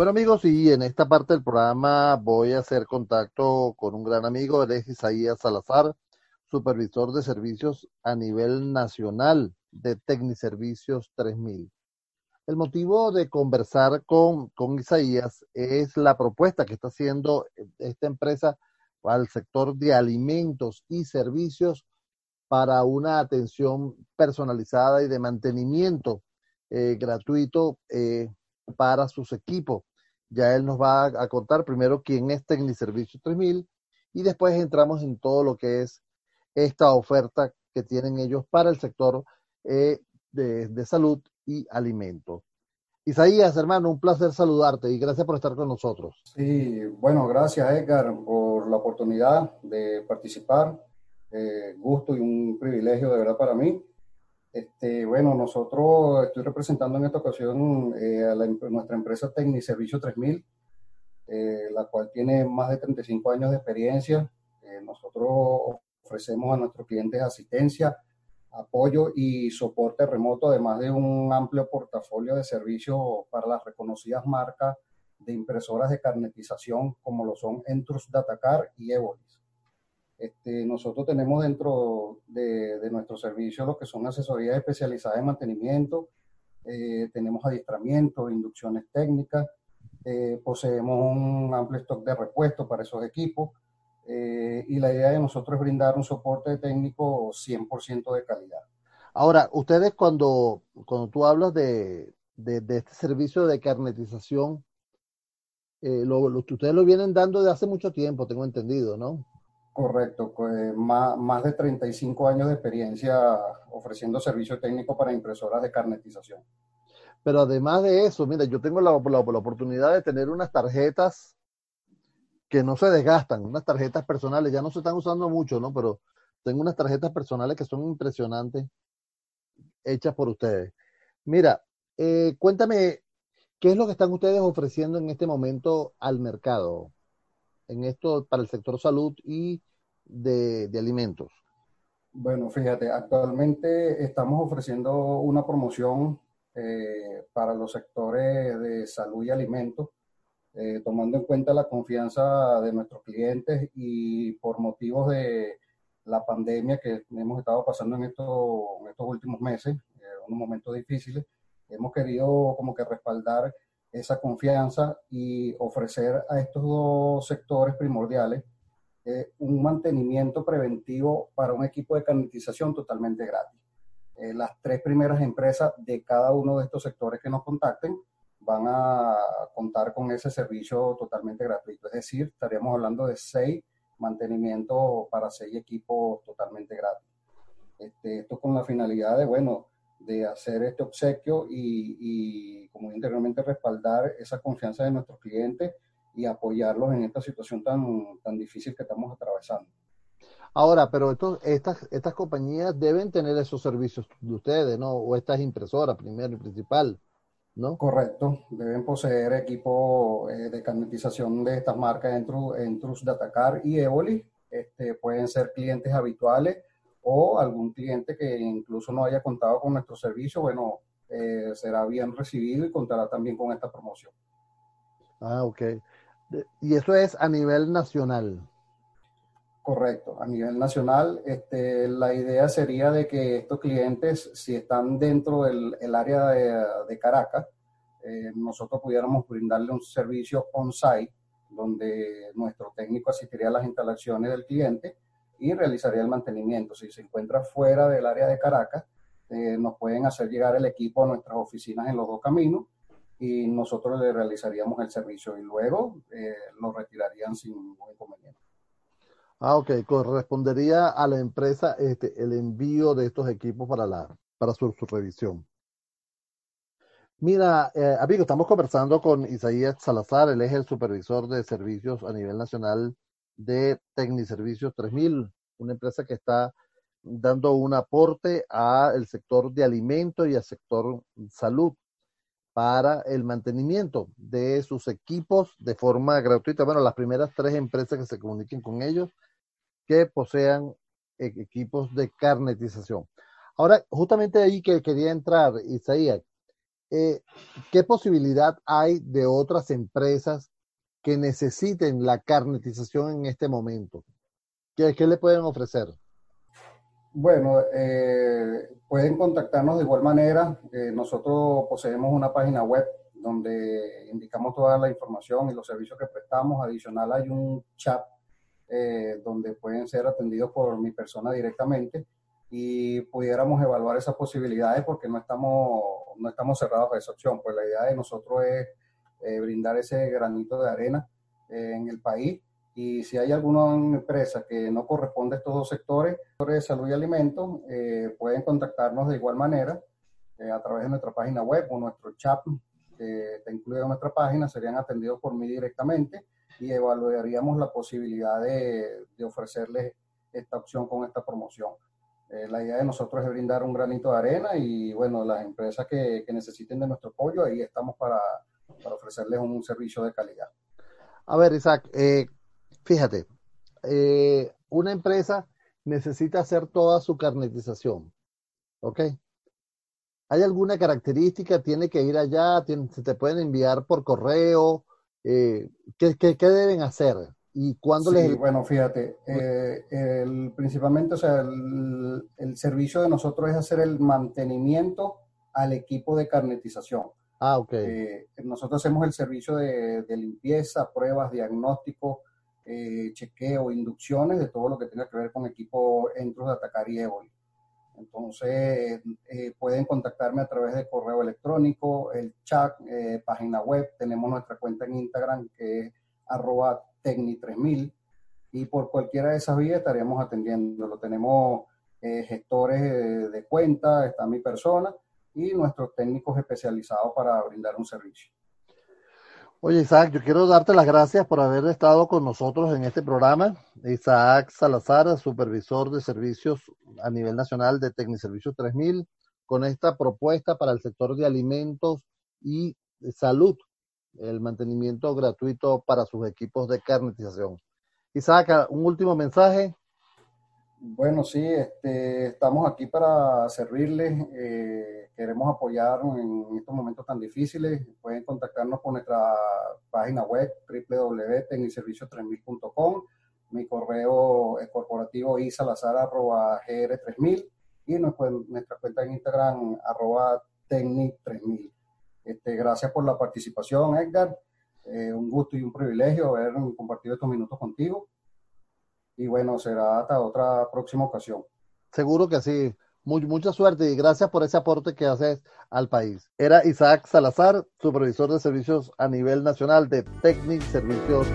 Bueno amigos, y en esta parte del programa voy a hacer contacto con un gran amigo, él es Isaías Salazar, supervisor de servicios a nivel nacional de Tecniservicios 3000. El motivo de conversar con, con Isaías es la propuesta que está haciendo esta empresa al sector de alimentos y servicios para una atención personalizada y de mantenimiento eh, gratuito eh, para sus equipos. Ya él nos va a, contar primero quién es Tecniservicio 3000 y después entramos en todo lo que es esta oferta que tienen ellos para el sector eh, de, salud y alimentos. Isaías, hermano, un placer saludarte y gracias por estar con nosotros. Sí, bueno, gracias Edgar por la oportunidad de participar. Eh, gusto y un privilegio de verdad para mí. Este, bueno, nosotros estoy representando en esta ocasión eh, a nuestra empresa Tecniservicio 3000, eh, la cual tiene más de 35 años de experiencia. Eh, nosotros ofrecemos a nuestros clientes asistencia, apoyo y soporte remoto, además de un amplio portafolio de servicios para las reconocidas marcas de impresoras de carnetización como lo son Entrus Datacar y Evolis. Este, nosotros tenemos dentro de, de, nuestro servicio lo que son asesorías especializadas en mantenimiento, eh, tenemos adiestramiento, inducciones técnicas, eh, poseemos un amplio stock de repuestos para esos equipos eh, y la idea de nosotros es brindar un soporte técnico 100% de calidad. Ahora, ustedes cuando, cuando tú hablas de, de, este servicio de carnetización, lo, ustedes lo vienen dando de hace mucho tiempo, tengo entendido, ¿no? Correcto, pues más, más de 35 años de experiencia ofreciendo servicio técnico para impresoras de carnetización. Pero además de eso, mira, yo tengo la, la, la, oportunidad de tener unas tarjetas que no se desgastan, unas tarjetas personales, ya no se están usando mucho, ¿no? Pero tengo unas tarjetas personales que son impresionantes, hechas por ustedes. Mira, eh, cuéntame, ¿qué es lo que están ustedes ofreciendo en este momento al mercado? En esto para el sector salud y de, de alimentos? Bueno, fíjate, actualmente estamos ofreciendo una promoción eh, para los sectores de salud y alimentos, eh, tomando en cuenta la confianza de nuestros clientes y por motivos de la pandemia que hemos estado pasando en, esto, en estos últimos meses, eh, unos momentos difíciles, hemos querido como que respaldar esa confianza y ofrecer a estos dos sectores primordiales eh, un mantenimiento preventivo para un equipo de canalización totalmente gratis. Eh, las tres primeras empresas de cada uno de estos sectores que nos contacten van a contar con ese servicio totalmente gratuito. Es decir, estaríamos hablando de seis mantenimientos para seis equipos totalmente gratis. Este, esto con la finalidad de, bueno, de hacer este obsequio y, y, como anteriormente, respaldar esa confianza de nuestros clientes y apoyarlos en esta situación tan, tan difícil que estamos atravesando. Ahora, pero estos, estas, estas compañías deben tener esos servicios de ustedes, ¿no? O estas impresoras, primero y principal, ¿no? Correcto, deben poseer equipo eh, de carnetización de estas marcas, Entrus, Entrus Datacar y Evoli. Este, pueden ser clientes habituales o algún cliente que incluso no haya contado con nuestro servicio, bueno, eh, será bien recibido y contará también con esta promoción. Ah, ok. Y eso es a nivel nacional. Correcto, a nivel nacional, este, la idea sería de que estos clientes, si están dentro del el área de, de Caracas, eh, nosotros pudiéramos brindarle un servicio on-site, donde nuestro técnico asistiría a las instalaciones del cliente y realizaría el mantenimiento. Si se encuentra fuera del área de Caracas, eh, nos pueden hacer llegar el equipo a nuestras oficinas en los dos caminos y nosotros le realizaríamos el servicio y luego eh, lo retirarían sin ningún inconveniente. Ah, ok. Correspondería a la empresa este, el envío de estos equipos para, la, para su, su revisión. Mira, eh, amigo, estamos conversando con Isaías Salazar, él es el supervisor de servicios a nivel nacional de Tecniservicios 3000, una empresa que está dando un aporte al sector de alimentos y al sector salud para el mantenimiento de sus equipos de forma gratuita. Bueno, las primeras tres empresas que se comuniquen con ellos que posean e-, equipos de carnetización. Ahora, justamente ahí que quería entrar, Isaías, eh, ¿qué posibilidad hay de otras empresas que necesiten la carnetización en este momento? ¿Qué, qué le pueden ofrecer? Bueno, eh, pueden contactarnos de igual manera. Eh, nosotros poseemos una página web donde indicamos toda la información y los servicios que prestamos. Adicional hay un chat eh, donde pueden ser atendidos por mi persona directamente y pudiéramos evaluar esas posibilidades porque no estamos, no estamos cerrados a esa opción. Pues la idea de nosotros es brindar ese granito de arena en el país y si hay alguna empresa que no corresponde a estos dos sectores, de salud y alimentos, eh, pueden contactarnos de igual manera eh, a través de nuestra página web o nuestro chat que está incluido en nuestra página, serían atendidos por mí directamente y evaluaríamos la posibilidad de, de ofrecerles esta opción con esta promoción. Eh, la idea de nosotros es brindar un granito de arena y bueno, las empresas que, que necesiten de nuestro apoyo, ahí estamos para, para ofrecerles un servicio de calidad. A ver, Isaac, eh, fíjate, eh, una empresa necesita hacer toda su carnetización, ¿ok? ¿Hay alguna característica? ¿Tiene que ir allá? ¿Se te pueden enviar por correo? Eh, ¿qué, deben hacer? ¿Y cuándo les...? bueno, fíjate, eh, el, principalmente, o sea, el, servicio de nosotros es hacer el mantenimiento al equipo de carnetización. Ah, ok. nosotros hacemos el servicio de, de limpieza, pruebas, diagnóstico, eh, chequeo, inducciones de todo lo que tenga que ver con equipo Entros de Atacar y Éboli. Entonces, eh, pueden contactarme a través de correo electrónico, el chat, eh, página web. Tenemos nuestra cuenta en Instagram que es arroba tecni3000 y por cualquiera de esas vías estaríamos atendiendo. Tenemos gestores de cuenta, está mi persona y nuestros técnicos especializados para brindar un servicio. Oye, Isaac, yo quiero darte las gracias por haber estado con nosotros en este programa. Isaac Salazar, supervisor de servicios a nivel nacional de Tecniservicios 3000, con esta propuesta para el sector de alimentos y salud, el mantenimiento gratuito para sus equipos de carnetización. Isaac, un último mensaje. Bueno, sí, este, estamos aquí para servirles. Eh, queremos apoyar en estos momentos tan difíciles. Pueden contactarnos por nuestra página web www.tecniservicios3000.com, mi correo corporativo isalazar.gr3000 y nuestra cuenta en Instagram arroba tecnic3000. Este, gracias por la participación, Edgar. Eh, un gusto y un privilegio haber compartido estos minutos contigo y bueno, será hasta otra próxima ocasión. Seguro que sí. mucha suerte y gracias por ese aporte que haces al país. Era Isaac Salazar, supervisor de servicios a nivel nacional de Technic Servicios